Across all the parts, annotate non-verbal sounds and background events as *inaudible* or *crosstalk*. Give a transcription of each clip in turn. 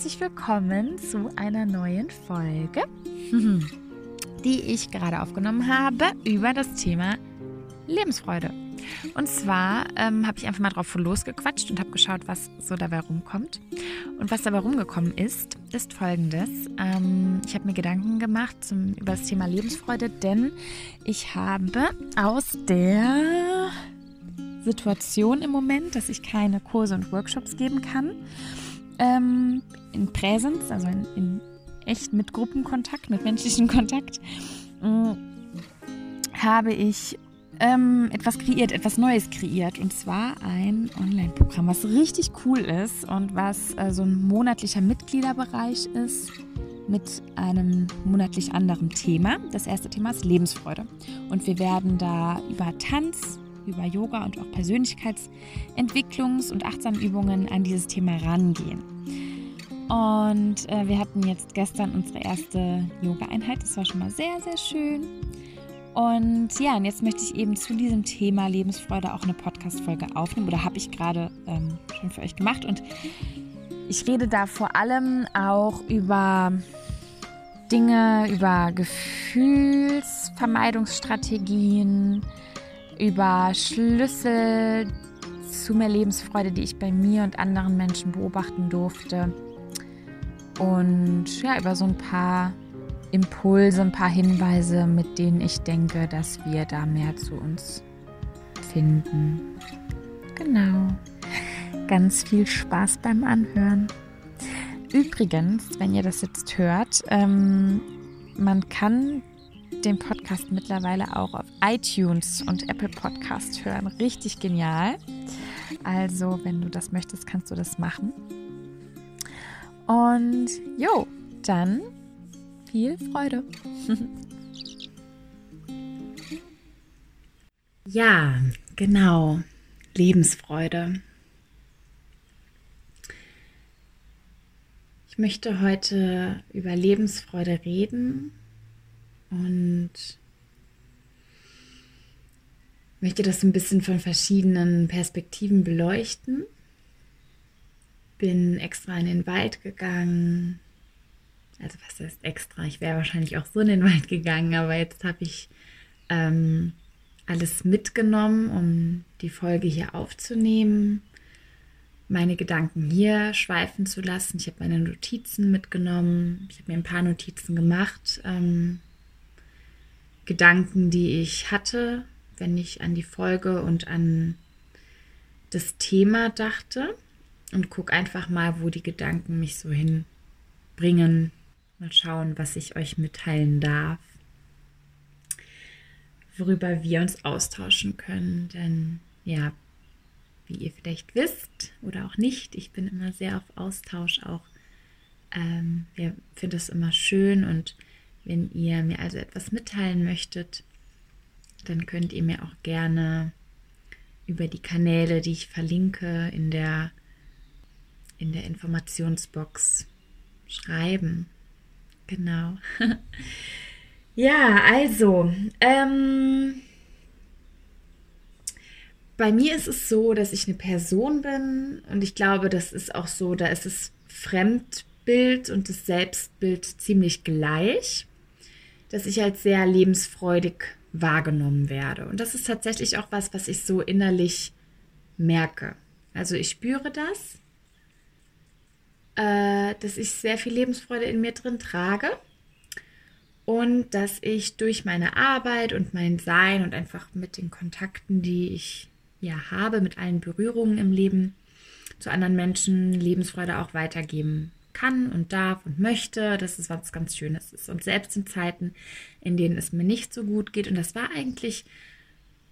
herzlich willkommen zu einer neuen Folge, *laughs* die ich gerade aufgenommen habe über das Thema Lebensfreude. Und zwar ähm, habe ich einfach mal drauf losgequatscht und habe geschaut, was so dabei rumkommt. Und was dabei rumgekommen ist, ist folgendes. Ähm, ich habe mir Gedanken gemacht zum, über das Thema Lebensfreude, denn ich habe aus der Situation im Moment, dass ich keine Kurse und Workshops geben kann, ähm, in Präsenz, also in, in, echt mit Gruppenkontakt, mit menschlichem Kontakt, äh, habe ich ähm, etwas kreiert, etwas Neues kreiert. Und zwar ein Online-Programm, was richtig cool ist und was äh, so ein monatlicher Mitgliederbereich ist mit einem monatlich anderen Thema. Das erste Thema ist Lebensfreude. Und wir werden da über Tanz, über Yoga und auch Persönlichkeitsentwicklungs- und Achtsamübungen an dieses Thema rangehen. Und äh, wir hatten jetzt gestern unsere erste Yoga-Einheit. Das war schon mal sehr, sehr schön. Und ja, und jetzt möchte ich eben zu diesem Thema Lebensfreude auch eine Podcast-Folge aufnehmen. Oder habe ich gerade ähm, schon für euch gemacht. Und ich rede da vor allem auch über Dinge, über Gefühlsvermeidungsstrategien, über Schlüssel zu mehr Lebensfreude, die ich bei mir und anderen Menschen beobachten durfte. Und ja, über so ein paar Impulse, ein paar Hinweise, mit denen ich denke, dass wir da mehr zu uns finden. Genau. Ganz viel Spaß beim Anhören. Übrigens, wenn ihr das jetzt hört, ähm, man kann den Podcast mittlerweile auch auf iTunes und Apple Podcast hören. Richtig genial. Also, wenn du das möchtest, kannst du das machen. Und jo, dann viel Freude. *laughs* ja, genau. Lebensfreude. Ich möchte heute über Lebensfreude reden und möchte das ein bisschen von verschiedenen Perspektiven beleuchten. Bin extra in den Wald gegangen. Also was heißt extra? Ich wäre wahrscheinlich auch so in den Wald gegangen, aber jetzt habe ich ähm, alles mitgenommen, um die Folge hier aufzunehmen, meine Gedanken hier schweifen zu lassen. Ich habe meine Notizen mitgenommen. Ich habe mir ein paar Notizen gemacht. Ähm, Gedanken, die ich hatte, wenn ich an die Folge und an das Thema dachte und gucke einfach mal, wo die Gedanken mich so hinbringen. Mal schauen, was ich euch mitteilen darf, worüber wir uns austauschen können. Denn ja, wie ihr vielleicht wisst oder auch nicht, ich bin immer sehr auf Austausch auch. Ähm, wir finden es immer schön und wenn ihr mir also etwas mitteilen möchtet, dann könnt ihr mir auch gerne über die Kanäle, die ich verlinke, in der, in der Informationsbox schreiben. Genau. *laughs* ja, also, ähm, bei mir ist es so, dass ich eine Person bin und ich glaube, das ist auch so, da ist es Fremdbild und das Selbstbild ziemlich gleich dass ich als sehr lebensfreudig wahrgenommen werde. Und das ist tatsächlich auch was, was ich so innerlich merke. Also ich spüre das, äh, dass ich sehr viel Lebensfreude in mir drin trage und dass ich durch meine Arbeit und mein Sein und einfach mit den Kontakten, die ich ja habe, mit allen Berührungen im Leben zu anderen Menschen Lebensfreude auch weitergeben kann und darf und möchte, dass es was ganz Schönes ist. Und selbst in Zeiten, in denen es mir nicht so gut geht, und das war eigentlich,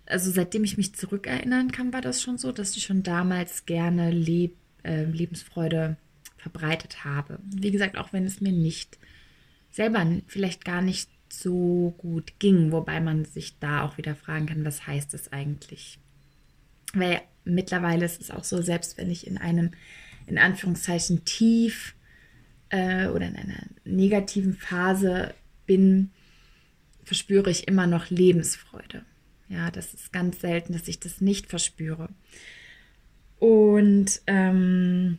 also seitdem ich mich zurückerinnern kann, war das schon so, dass ich schon damals gerne Leb äh, Lebensfreude verbreitet habe. Wie gesagt, auch wenn es mir nicht selber vielleicht gar nicht so gut ging, wobei man sich da auch wieder fragen kann, was heißt das eigentlich? Weil mittlerweile ist es auch so, selbst wenn ich in einem in Anführungszeichen tief äh, oder in einer negativen Phase bin, verspüre ich immer noch Lebensfreude. Ja, das ist ganz selten, dass ich das nicht verspüre. Und ähm,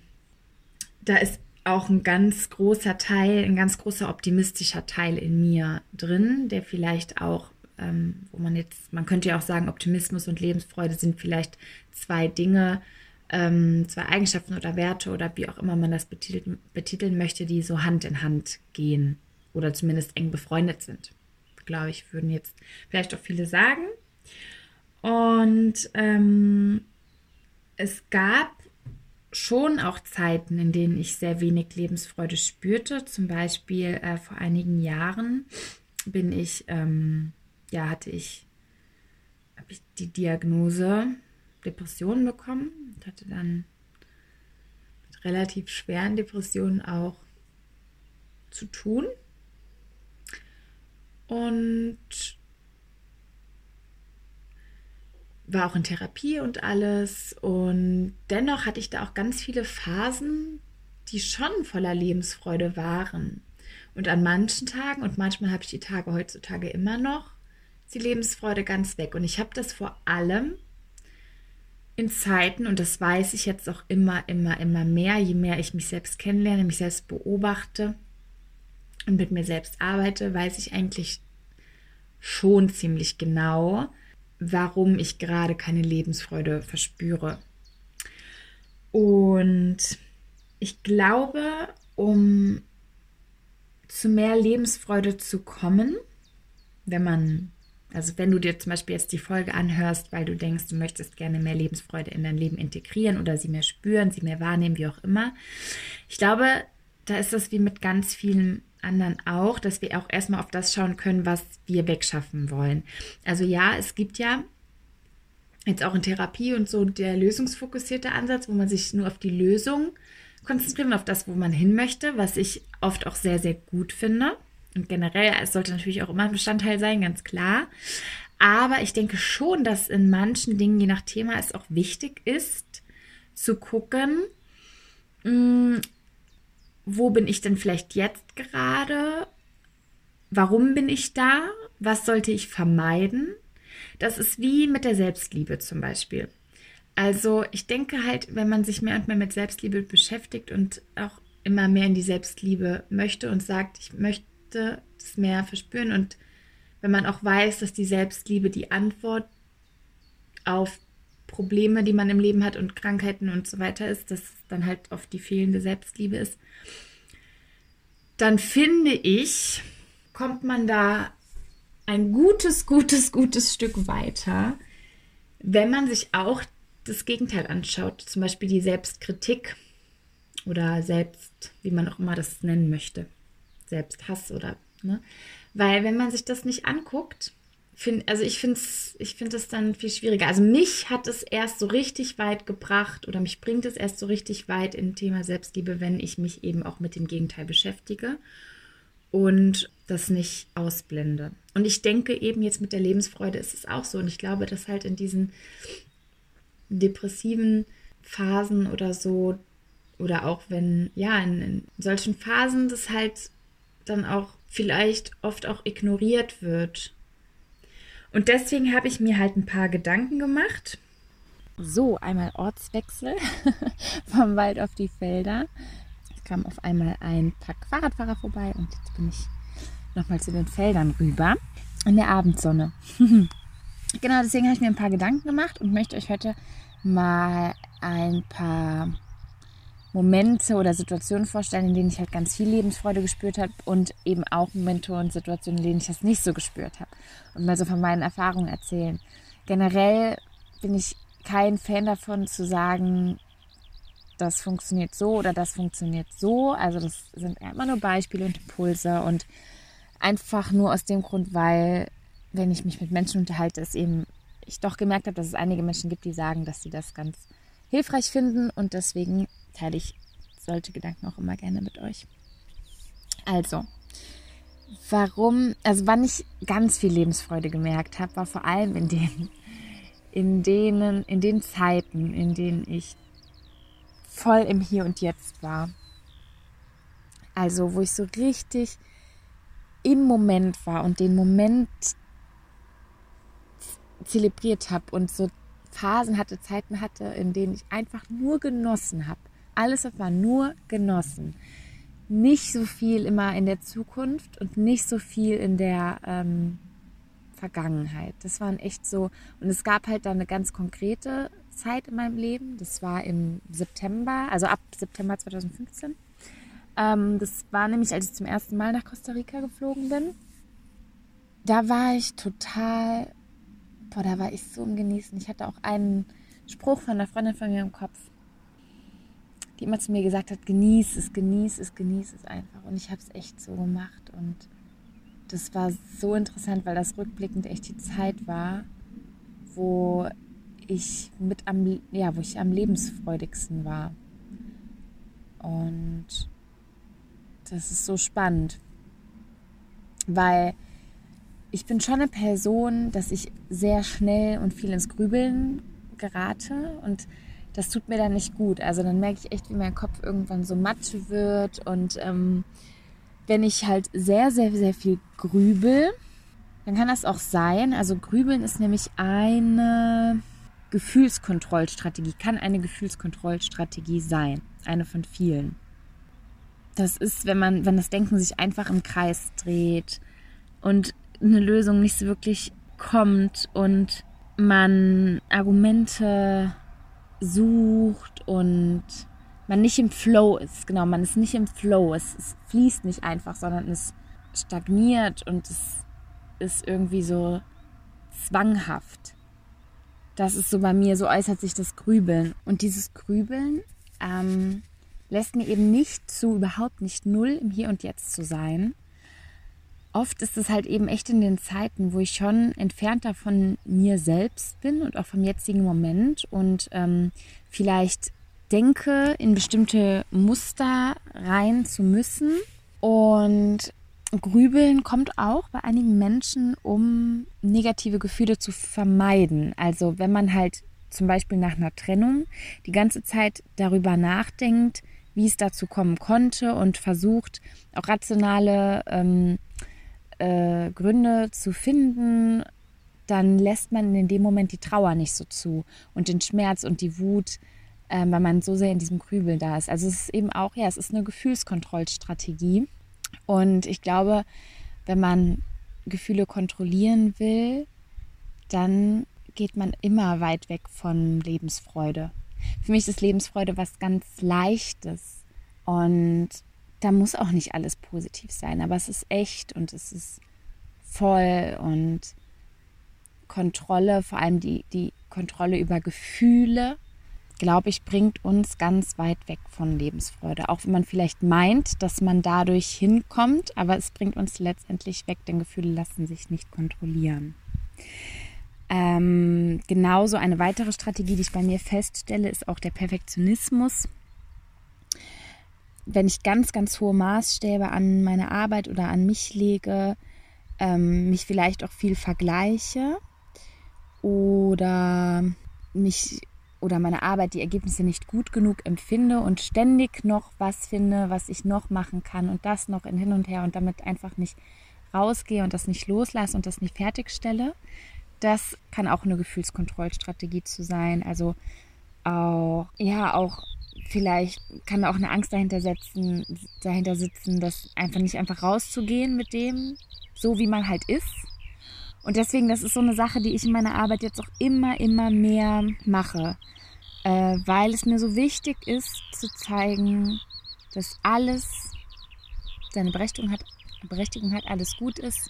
da ist auch ein ganz großer Teil, ein ganz großer optimistischer Teil in mir drin, der vielleicht auch, ähm, wo man jetzt, man könnte ja auch sagen, Optimismus und Lebensfreude sind vielleicht zwei Dinge, ähm, zwei Eigenschaften oder Werte oder wie auch immer man das betiteln, betiteln möchte, die so Hand in Hand gehen oder zumindest eng befreundet sind. Glaube ich, würden jetzt vielleicht auch viele sagen. Und ähm, es gab schon auch Zeiten, in denen ich sehr wenig Lebensfreude spürte. Zum Beispiel äh, vor einigen Jahren bin ich, ähm, ja, hatte ich, ich die Diagnose Depressionen bekommen und hatte dann mit relativ schweren Depressionen auch zu tun. Und war auch in Therapie und alles. Und dennoch hatte ich da auch ganz viele Phasen, die schon voller Lebensfreude waren. Und an manchen Tagen, und manchmal habe ich die Tage heutzutage immer noch, ist die Lebensfreude ganz weg. Und ich habe das vor allem in Zeiten, und das weiß ich jetzt auch immer, immer, immer mehr, je mehr ich mich selbst kennenlerne, mich selbst beobachte und mit mir selbst arbeite, weiß ich eigentlich schon ziemlich genau, warum ich gerade keine Lebensfreude verspüre. Und ich glaube, um zu mehr Lebensfreude zu kommen, wenn man, also wenn du dir zum Beispiel jetzt die Folge anhörst, weil du denkst, du möchtest gerne mehr Lebensfreude in dein Leben integrieren oder sie mehr spüren, sie mehr wahrnehmen, wie auch immer. Ich glaube, da ist das wie mit ganz vielen anderen auch, dass wir auch erstmal auf das schauen können, was wir wegschaffen wollen. Also ja, es gibt ja jetzt auch in Therapie und so der lösungsfokussierte Ansatz, wo man sich nur auf die Lösung konzentriert und auf das, wo man hin möchte, was ich oft auch sehr, sehr gut finde. Und generell, es sollte natürlich auch immer ein Bestandteil sein, ganz klar. Aber ich denke schon, dass in manchen Dingen, je nach Thema, es auch wichtig ist, zu gucken, mh, mm, wo bin ich denn vielleicht jetzt gerade? Warum bin ich da? Was sollte ich vermeiden? Das ist wie mit der Selbstliebe zum Beispiel. Also ich denke halt, wenn man sich mehr und mehr mit Selbstliebe beschäftigt und auch immer mehr in die Selbstliebe möchte und sagt, ich möchte es mehr verspüren. Und wenn man auch weiß, dass die Selbstliebe die Antwort auf Probleme, die man im Leben hat und Krankheiten und so weiter ist, dass dann halt oft die fehlende Selbstliebe ist, dann finde ich, kommt man da ein gutes, gutes, gutes Stück weiter, wenn man sich auch das Gegenteil anschaut, zum Beispiel die Selbstkritik oder Selbst, wie man auch immer das nennen möchte, Selbsthass oder, ne? Weil wenn man sich das nicht anguckt, find, also ich finde es ich find dann viel schwieriger. Also mich hat es erst so richtig weit gebracht oder mich bringt es erst so richtig weit im Thema Selbstliebe, wenn ich mich eben auch mit dem Gegenteil beschäftige und das nicht ausblende. Und ich denke eben jetzt mit der Lebensfreude ist es auch so. Und ich glaube, dass halt in diesen depressiven Phasen oder so, oder auch wenn, ja, in, in solchen Phasen das halt dann auch vielleicht oft auch ignoriert wird und deswegen habe ich mir halt ein paar Gedanken gemacht. So, einmal Ortswechsel *laughs* vom Wald auf die Felder. Es kam auf einmal ein Pack Fahrradfahrer vorbei und jetzt bin ich nochmal zu den Feldern rüber. In der Abendsonne. *laughs* genau, deswegen habe ich mir ein paar Gedanken gemacht und möchte euch heute mal ein paar Momente oder Situationen vorstellen, in denen ich halt ganz viel Lebensfreude gespürt habe und eben auch Momente und Situationen, in denen ich das nicht so gespürt habe und mal so von meinen Erfahrungen erzählen. Generell bin ich kein Fan davon zu sagen, das funktioniert so oder das funktioniert so. Also das sind immer nur Beispiele und Impulse und einfach nur aus dem Grund, weil wenn ich mich mit Menschen unterhalte, es eben ich doch gemerkt habe, dass es einige Menschen gibt, die sagen, dass sie das ganz hilfreich finden und deswegen teile ich solche Gedanken auch immer gerne mit euch. Also, warum, also wann ich ganz viel Lebensfreude gemerkt habe, war vor allem in den, in denen, in den Zeiten, in denen ich voll im Hier und Jetzt war. Also, wo ich so richtig im Moment war und den Moment zelebriert habe und so Phasen hatte, Zeiten hatte, in denen ich einfach nur genossen habe alles war nur genossen. Nicht so viel immer in der Zukunft und nicht so viel in der ähm, Vergangenheit. Das waren echt so. Und es gab halt dann eine ganz konkrete Zeit in meinem Leben. Das war im September, also ab September 2015. Ähm, das war nämlich, als ich zum ersten Mal nach Costa Rica geflogen bin. Da war ich total, boah, da war ich so im Genießen. Ich hatte auch einen Spruch von einer Freundin von mir im Kopf, die immer zu mir gesagt hat, genieß es, genieß es, genieß es einfach. Und ich habe es echt so gemacht. Und das war so interessant, weil das rückblickend echt die Zeit war, wo ich mit am, ja, wo ich am lebensfreudigsten war. Und das ist so spannend, weil ich bin schon eine Person, dass ich sehr schnell und viel ins Grübeln gerate und das tut mir dann nicht gut. Also dann merke ich echt, wie mein Kopf irgendwann so matt wird und ähm, wenn ich halt sehr, sehr, sehr viel grübel, dann kann das auch sein. Also grübeln ist nämlich eine Gefühlskontrollstrategie, kann eine Gefühlskontrollstrategie sein, eine von vielen. Das ist, wenn man, wenn das Denken sich einfach im Kreis dreht und eine Lösung nicht so wirklich kommt und man Argumente sucht und man nicht im Flow ist. Genau, man ist nicht im Flow. Es, es fließt nicht einfach, sondern es stagniert und es ist irgendwie so zwanghaft. Das ist so bei mir, so äußert sich das Grübeln. Und dieses Grübeln ähm, lässt mir eben nicht zu, überhaupt nicht null im Hier und Jetzt zu sein. Oft ist es halt eben echt in den Zeiten, wo ich schon entfernter von mir selbst bin und auch vom jetzigen Moment und ähm, vielleicht denke, in bestimmte Muster rein zu müssen. Und Grübeln kommt auch bei einigen Menschen, um negative Gefühle zu vermeiden. Also wenn man halt zum Beispiel nach einer Trennung die ganze Zeit darüber nachdenkt, wie es dazu kommen konnte und versucht auch rationale ähm, äh, Gründe zu finden, dann lässt man in dem Moment die Trauer nicht so zu und den Schmerz und die Wut, äh, weil man so sehr in diesem Grübeln da ist. Also es ist eben auch, ja, es ist eine Gefühlskontrollstrategie. Und ich glaube, wenn man Gefühle kontrollieren will, dann geht man immer weit weg von Lebensfreude. Für mich ist Lebensfreude was ganz Leichtes. Und da muss auch nicht alles positiv sein, aber es ist echt und es ist voll und Kontrolle, vor allem die, die Kontrolle über Gefühle, glaube ich, bringt uns ganz weit weg von Lebensfreude. Auch wenn man vielleicht meint, dass man dadurch hinkommt, aber es bringt uns letztendlich weg, denn Gefühle lassen sich nicht kontrollieren. Ähm, genauso eine weitere Strategie, die ich bei mir feststelle, ist auch der Perfektionismus wenn ich ganz, ganz hohe Maßstäbe an meine Arbeit oder an mich lege, ähm, mich vielleicht auch viel vergleiche oder mich oder meine Arbeit die Ergebnisse nicht gut genug empfinde und ständig noch was finde, was ich noch machen kann und das noch in hin und her und damit einfach nicht rausgehe und das nicht loslasse und das nicht fertigstelle. Das kann auch eine Gefühlskontrollstrategie zu sein. Also auch, ja, auch vielleicht kann auch eine Angst dahinter setzen, dahinter sitzen, das einfach nicht einfach rauszugehen mit dem, so wie man halt ist. Und deswegen, das ist so eine Sache, die ich in meiner Arbeit jetzt auch immer, immer mehr mache, äh, weil es mir so wichtig ist zu zeigen, dass alles seine Berechtigung hat, Berechtigung hat, alles gut ist.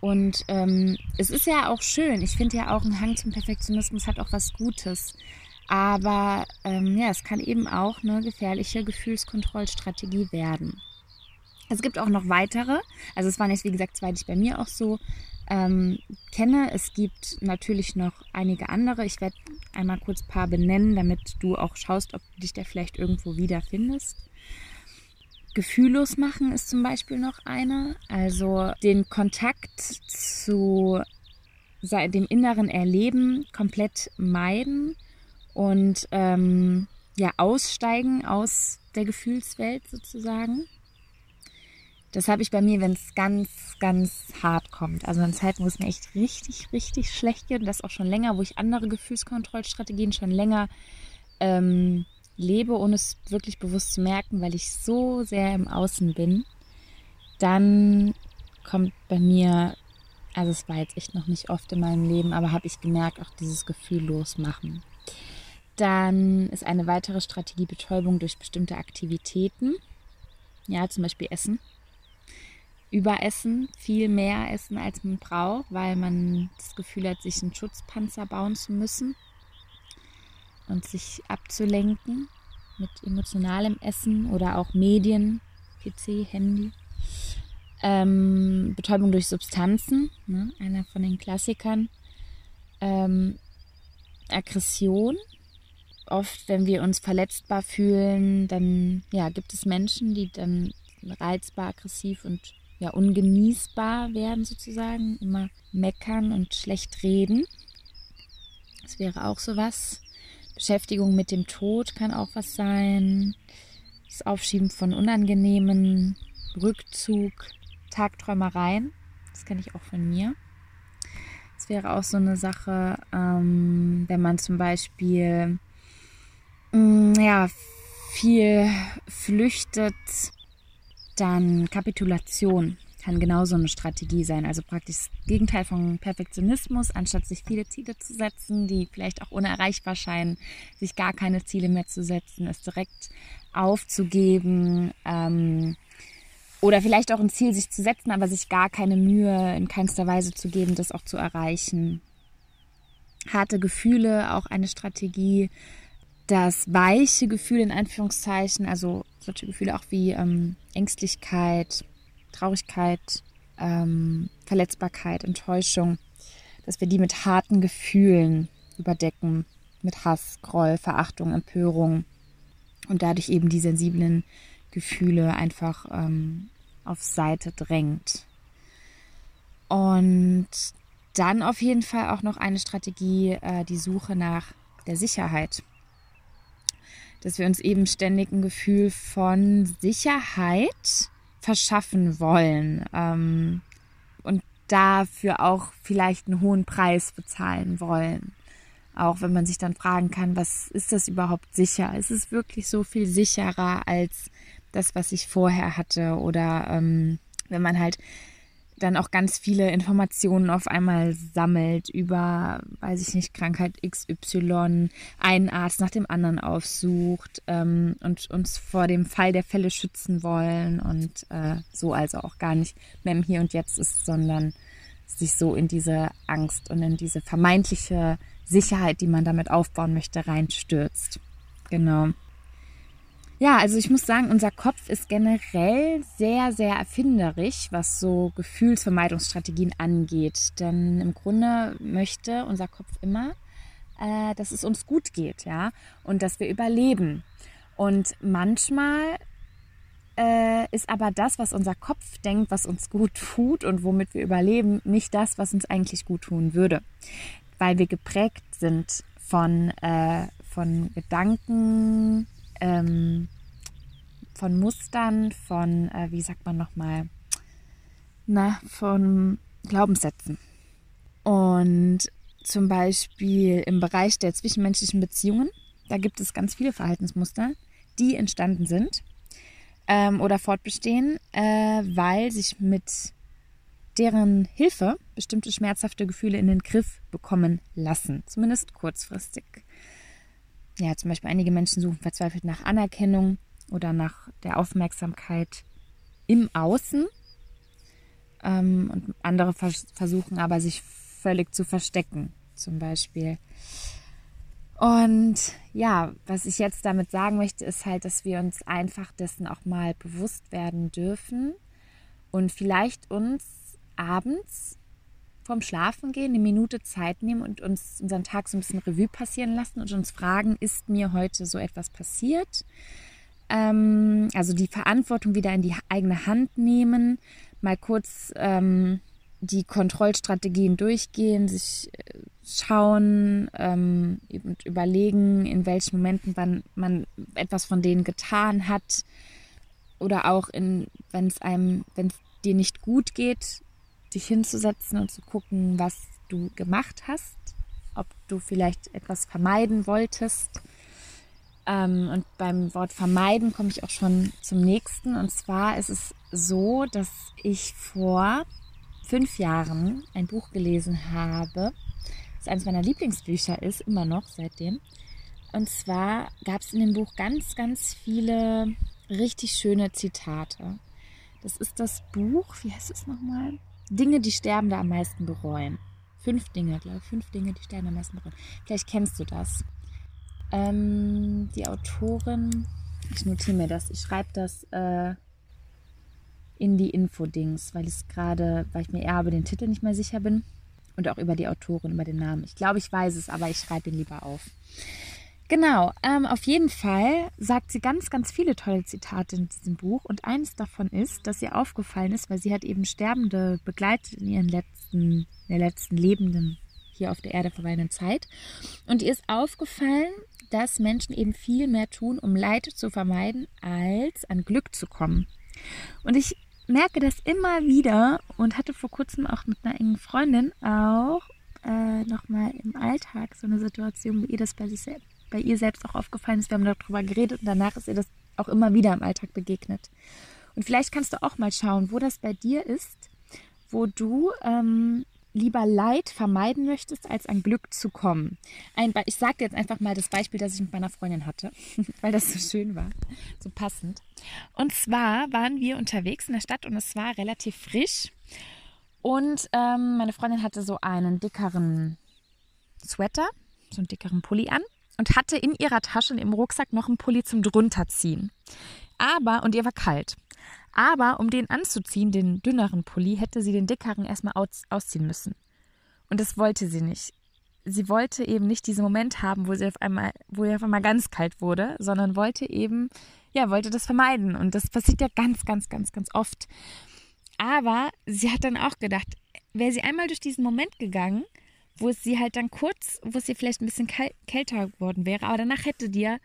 Und ähm, es ist ja auch schön. Ich finde ja auch ein Hang zum Perfektionismus hat auch was Gutes. Aber ähm, ja, es kann eben auch eine gefährliche Gefühlskontrollstrategie werden. Es gibt auch noch weitere. Also es waren jetzt wie gesagt zwei, die ich bei mir auch so ähm, kenne. Es gibt natürlich noch einige andere. Ich werde einmal kurz ein paar benennen, damit du auch schaust, ob du dich da vielleicht irgendwo wiederfindest. Gefühllos machen ist zum Beispiel noch eine. Also den Kontakt zu dem inneren Erleben komplett meiden und ähm, ja, aussteigen aus der Gefühlswelt sozusagen. Das habe ich bei mir, wenn es ganz, ganz hart kommt. Also in Zeiten, wo es mir echt richtig, richtig schlecht geht und das auch schon länger, wo ich andere Gefühlskontrollstrategien schon länger ähm, lebe, ohne es wirklich bewusst zu merken, weil ich so sehr im Außen bin, dann kommt bei mir, also es war jetzt echt noch nicht oft in meinem Leben, aber habe ich gemerkt, auch dieses Gefühl losmachen. Dann ist eine weitere Strategie Betäubung durch bestimmte Aktivitäten. Ja, zum Beispiel Essen. Überessen, viel mehr essen, als man braucht, weil man das Gefühl hat, sich einen Schutzpanzer bauen zu müssen und sich abzulenken mit emotionalem Essen oder auch Medien, PC, Handy. Ähm, Betäubung durch Substanzen, ne? einer von den Klassikern. Ähm, Aggression. Oft, wenn wir uns verletzbar fühlen, dann ja, gibt es Menschen, die dann reizbar, aggressiv und ja, ungenießbar werden sozusagen, immer meckern und schlecht reden. Das wäre auch sowas. Beschäftigung mit dem Tod kann auch was sein. Das Aufschieben von unangenehmen, Rückzug, Tagträumereien. Das kenne ich auch von mir. Das wäre auch so eine Sache, ähm, wenn man zum Beispiel ja, viel flüchtet, dann Kapitulation kann genauso eine Strategie sein. Also praktisch das Gegenteil von Perfektionismus, anstatt sich viele Ziele zu setzen, die vielleicht auch unerreichbar scheinen, sich gar keine Ziele mehr zu setzen, es direkt aufzugeben. Ähm, oder vielleicht auch ein Ziel sich zu setzen, aber sich gar keine Mühe in keinster Weise zu geben, das auch zu erreichen. Harte Gefühle, auch eine Strategie. Das weiche Gefühl in Anführungszeichen, also solche Gefühle auch wie ähm, Ängstlichkeit, Traurigkeit, ähm, Verletzbarkeit, Enttäuschung, dass wir die mit harten Gefühlen überdecken, mit Hass, Groll, Verachtung, Empörung und dadurch eben die sensiblen Gefühle einfach ähm, auf Seite drängt. Und dann auf jeden Fall auch noch eine Strategie, äh, die Suche nach der Sicherheit. Dass wir uns eben ständig ein Gefühl von Sicherheit verschaffen wollen ähm, und dafür auch vielleicht einen hohen Preis bezahlen wollen. Auch wenn man sich dann fragen kann, was ist das überhaupt sicher? Ist es wirklich so viel sicherer als das, was ich vorher hatte? Oder ähm, wenn man halt dann auch ganz viele Informationen auf einmal sammelt über, weiß ich nicht, Krankheit XY, einen Arzt nach dem anderen aufsucht ähm, und uns vor dem Fall der Fälle schützen wollen und äh, so also auch gar nicht mehr im Hier und Jetzt ist, sondern sich so in diese Angst und in diese vermeintliche Sicherheit, die man damit aufbauen möchte, reinstürzt. Genau. Ja, also ich muss sagen, unser Kopf ist generell sehr, sehr erfinderisch, was so Gefühlsvermeidungsstrategien angeht. Denn im Grunde möchte unser Kopf immer, äh, dass es uns gut geht, ja, und dass wir überleben. Und manchmal äh, ist aber das, was unser Kopf denkt, was uns gut tut und womit wir überleben, nicht das, was uns eigentlich gut tun würde. Weil wir geprägt sind von, äh, von Gedanken, ähm, von Mustern, von, äh, wie sagt man nochmal, na, von Glaubenssätzen. Und zum Beispiel im Bereich der zwischenmenschlichen Beziehungen, da gibt es ganz viele Verhaltensmuster, die entstanden sind ähm, oder fortbestehen, äh, weil sich mit deren Hilfe bestimmte schmerzhafte Gefühle in den Griff bekommen lassen, zumindest kurzfristig ja, zum Beispiel einige Menschen suchen verzweifelt nach Anerkennung oder nach der Aufmerksamkeit im Außen. Ähm, und andere vers versuchen aber, sich völlig zu verstecken, zum Beispiel. Und ja, was ich jetzt damit sagen möchte, ist halt, dass wir uns einfach dessen auch mal bewusst werden dürfen und vielleicht uns abends vorm Schlafengehen eine Minute Zeit nehmen und uns unseren Tag so ein bisschen Revue passieren lassen und uns fragen, ist mir heute so etwas passiert? Ähm, also die Verantwortung wieder in die eigene Hand nehmen, mal kurz ähm, die Kontrollstrategien durchgehen, sich äh, schauen ähm, und überlegen, in welchen Momenten man, man etwas von denen getan hat oder auch in, wenn es einem, wenn es dir nicht gut geht, dich hinzusetzen und zu gucken, was du gemacht hast, ob du vielleicht etwas vermeiden wolltest. Ähm, und beim Wort vermeiden komme ich auch schon zum nächsten. Und zwar ist es so, dass ich vor fünf Jahren ein Buch gelesen habe, das eines meiner Lieblingsbücher ist, immer noch seitdem. Und zwar gab es in dem Buch ganz, ganz viele richtig schöne Zitate. Das ist das Buch, wie heißt es nochmal? Dinge, die Sterbende am meisten bereuen. Fünf Dinge, glaube ich. Fünf Dinge, die Sterbende am meisten bereuen. Vielleicht kennst du das. Ähm, die Autorin, ich notiere mir das, ich schreibe das äh, in die Infodings, weil ich gerade, weil ich mir eher über den Titel nicht mehr sicher bin und auch über die Autorin, über den Namen. Ich glaube, ich weiß es, aber ich schreibe ihn lieber auf. Genau, ähm, auf jeden Fall sagt sie ganz, ganz viele tolle Zitate in diesem Buch und eines davon ist, dass ihr aufgefallen ist, weil sie hat eben Sterbende begleitet in ihren letzten, in der letzten Lebenden hier auf der Erde verweilenden Zeit und ihr ist aufgefallen, dass Menschen eben viel mehr tun, um Leid zu vermeiden, als an Glück zu kommen. Und ich merke das immer wieder und hatte vor kurzem auch mit einer engen Freundin auch äh, nochmal im Alltag so eine Situation, wie ihr das bei, sich selbst, bei ihr selbst auch aufgefallen ist. Wir haben darüber geredet und danach ist ihr das auch immer wieder im Alltag begegnet. Und vielleicht kannst du auch mal schauen, wo das bei dir ist, wo du ähm, lieber Leid vermeiden möchtest, als an Glück zu kommen. Ein, ich sage jetzt einfach mal das Beispiel, das ich mit meiner Freundin hatte, *laughs* weil das so schön war, so passend. Und zwar waren wir unterwegs in der Stadt und es war relativ frisch. Und ähm, meine Freundin hatte so einen dickeren Sweater, so einen dickeren Pulli an und hatte in ihrer Tasche im Rucksack noch einen Pulli zum drunterziehen. Aber, und ihr war kalt. Aber um den anzuziehen, den dünneren Pulli, hätte sie den dickeren erstmal aus, ausziehen müssen. Und das wollte sie nicht. Sie wollte eben nicht diesen Moment haben, wo sie auf einmal, wo ihr auf einmal ganz kalt wurde, sondern wollte eben, ja, wollte das vermeiden. Und das passiert ja ganz, ganz, ganz, ganz oft. Aber sie hat dann auch gedacht, wäre sie einmal durch diesen Moment gegangen, wo es sie halt dann kurz, wo es ihr vielleicht ein bisschen kälter geworden wäre, aber danach hätte dir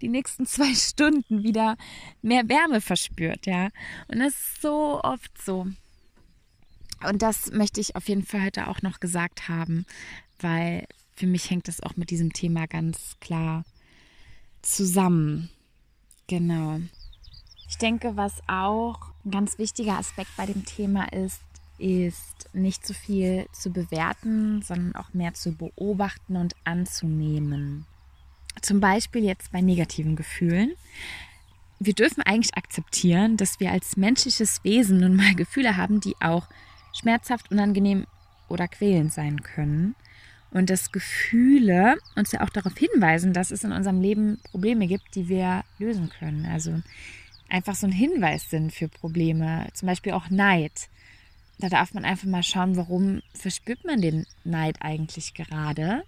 die nächsten *laughs* zwei Stunden wieder mehr Wärme verspürt, ja. Und das ist so oft so. Und das möchte ich auf jeden Fall heute auch noch gesagt haben, weil für mich hängt das auch mit diesem Thema ganz klar zusammen. Genau. Ich denke, was auch ein ganz wichtiger Aspekt bei dem Thema ist, ist nicht zu viel zu bewerten, sondern auch mehr zu beobachten und anzunehmen. Zum Beispiel jetzt bei negativen Gefühlen. Wir dürfen eigentlich akzeptieren, dass wir als menschliches Wesen nun mal Gefühle haben, die auch schmerzhaft, unangenehm oder quälend sein können. Und dass Gefühle uns ja auch darauf hinweisen, dass es in unserem Leben Probleme gibt, die wir lösen können. Also einfach so ein Hinweis sind für Probleme. Zum Beispiel auch Neid. Da darf man einfach mal schauen, warum verspürt man den Neid eigentlich gerade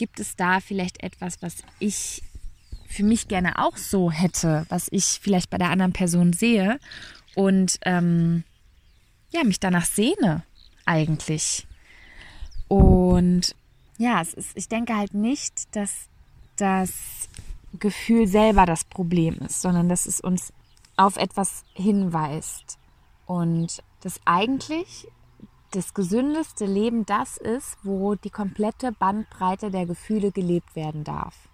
Gibt es da vielleicht etwas, was ich für mich gerne auch so hätte, was ich vielleicht bei der anderen Person sehe und ähm, ja, mich danach sehne eigentlich. Und ja, es ist, ich denke halt nicht, dass das Gefühl selber das Problem ist, sondern dass es uns auf etwas hinweist. Und das eigentlich das gesündeste Leben das ist, wo die komplette Bandbreite der Gefühle gelebt werden darf.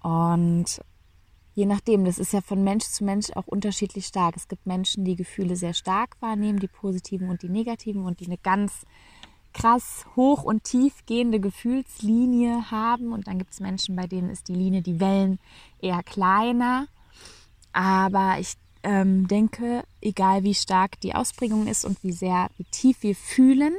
Und je nachdem, das ist ja von Mensch zu Mensch auch unterschiedlich stark. Es gibt Menschen, die Gefühle sehr stark wahrnehmen, die positiven und die negativen und die eine ganz krass hoch und tief gehende Gefühlslinie haben. Und dann gibt es Menschen, bei denen ist die Linie, die Wellen eher kleiner. Aber ich ähm, denke, egal wie stark die Ausprägung ist und wie sehr, wie tief wir fühlen,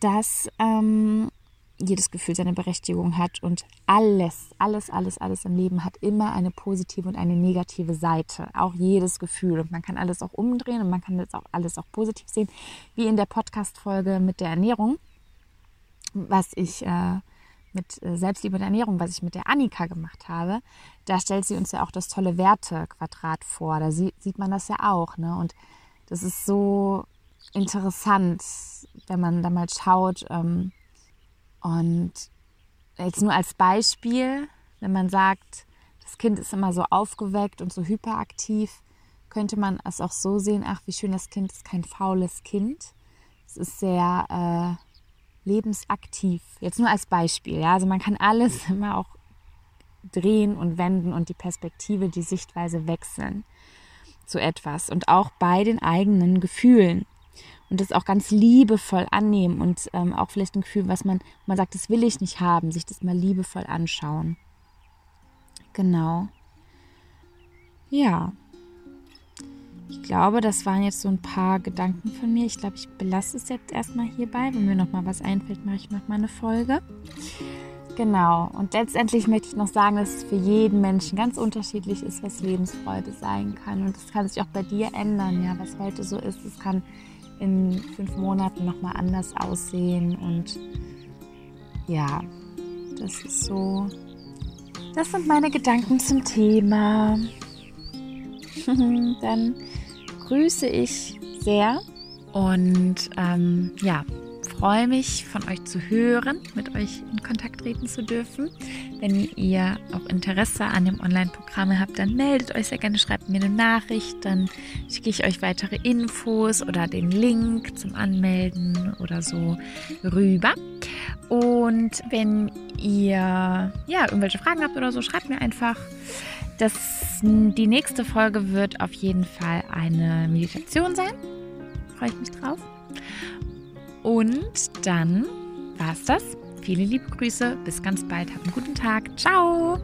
dass ähm, jedes Gefühl seine Berechtigung hat und alles, alles, alles, alles im Leben hat immer eine positive und eine negative Seite. Auch jedes Gefühl. Und man kann alles auch umdrehen und man kann das auch alles auch positiv sehen, wie in der Podcast-Folge mit der Ernährung, was ich äh, mit äh, Selbstliebe und Ernährung, was ich mit der Annika gemacht habe, da stellt sie uns ja auch das tolle Wertequadrat vor. Da sieht man das ja auch. Ne? Und das ist so interessant, wenn man da mal schaut. Ähm, und jetzt nur als Beispiel, wenn man sagt, das Kind ist immer so aufgeweckt und so hyperaktiv, könnte man es auch so sehen, ach, wie schön das Kind ist, kein faules Kind. Es ist sehr äh, lebensaktiv. Jetzt nur als Beispiel. Ja? Also man kann alles *laughs* immer auch drehen und wenden und die Perspektive, die Sichtweise wechseln zu etwas und auch bei den eigenen Gefühlen und das auch ganz liebevoll annehmen und ähm, auch vielleicht ein Gefühl, was man, man sagt, das will ich nicht haben, sich das mal liebevoll anschauen. Genau. Ja. Ich glaube, das waren jetzt so ein paar Gedanken von mir. Ich glaube, ich belasse es jetzt erstmal hierbei. Wenn mir noch mal was einfällt, mache ich noch mal eine Folge. Genau. Und letztendlich möchte ich noch sagen, dass es für jeden Menschen ganz unterschiedlich ist, was Lebensfreude sein kann. Und das kann sich auch bei dir ändern, ja, was heute so ist. Es kann in fünf Monaten noch mal anders aussehen. Und ja, das ist so. Das sind meine Gedanken zum Thema. *laughs* Dann grüße ich sehr und ähm, ja, freue mich von euch zu hören, mit euch in Kontakt treten zu dürfen. Wenn ihr auch Interesse an dem Online-Programm habt, dann meldet euch sehr gerne, schreibt mir eine Nachricht, dann schicke ich euch weitere Infos oder den Link zum Anmelden oder so rüber. Und wenn ihr ja irgendwelche Fragen habt oder so, schreibt mir einfach. Das, die nächste Folge wird auf jeden Fall eine Meditation sein. Freue ich mich drauf. Und dann war's das. Viele liebe Grüße. Bis ganz bald. Habt einen guten Tag. Ciao.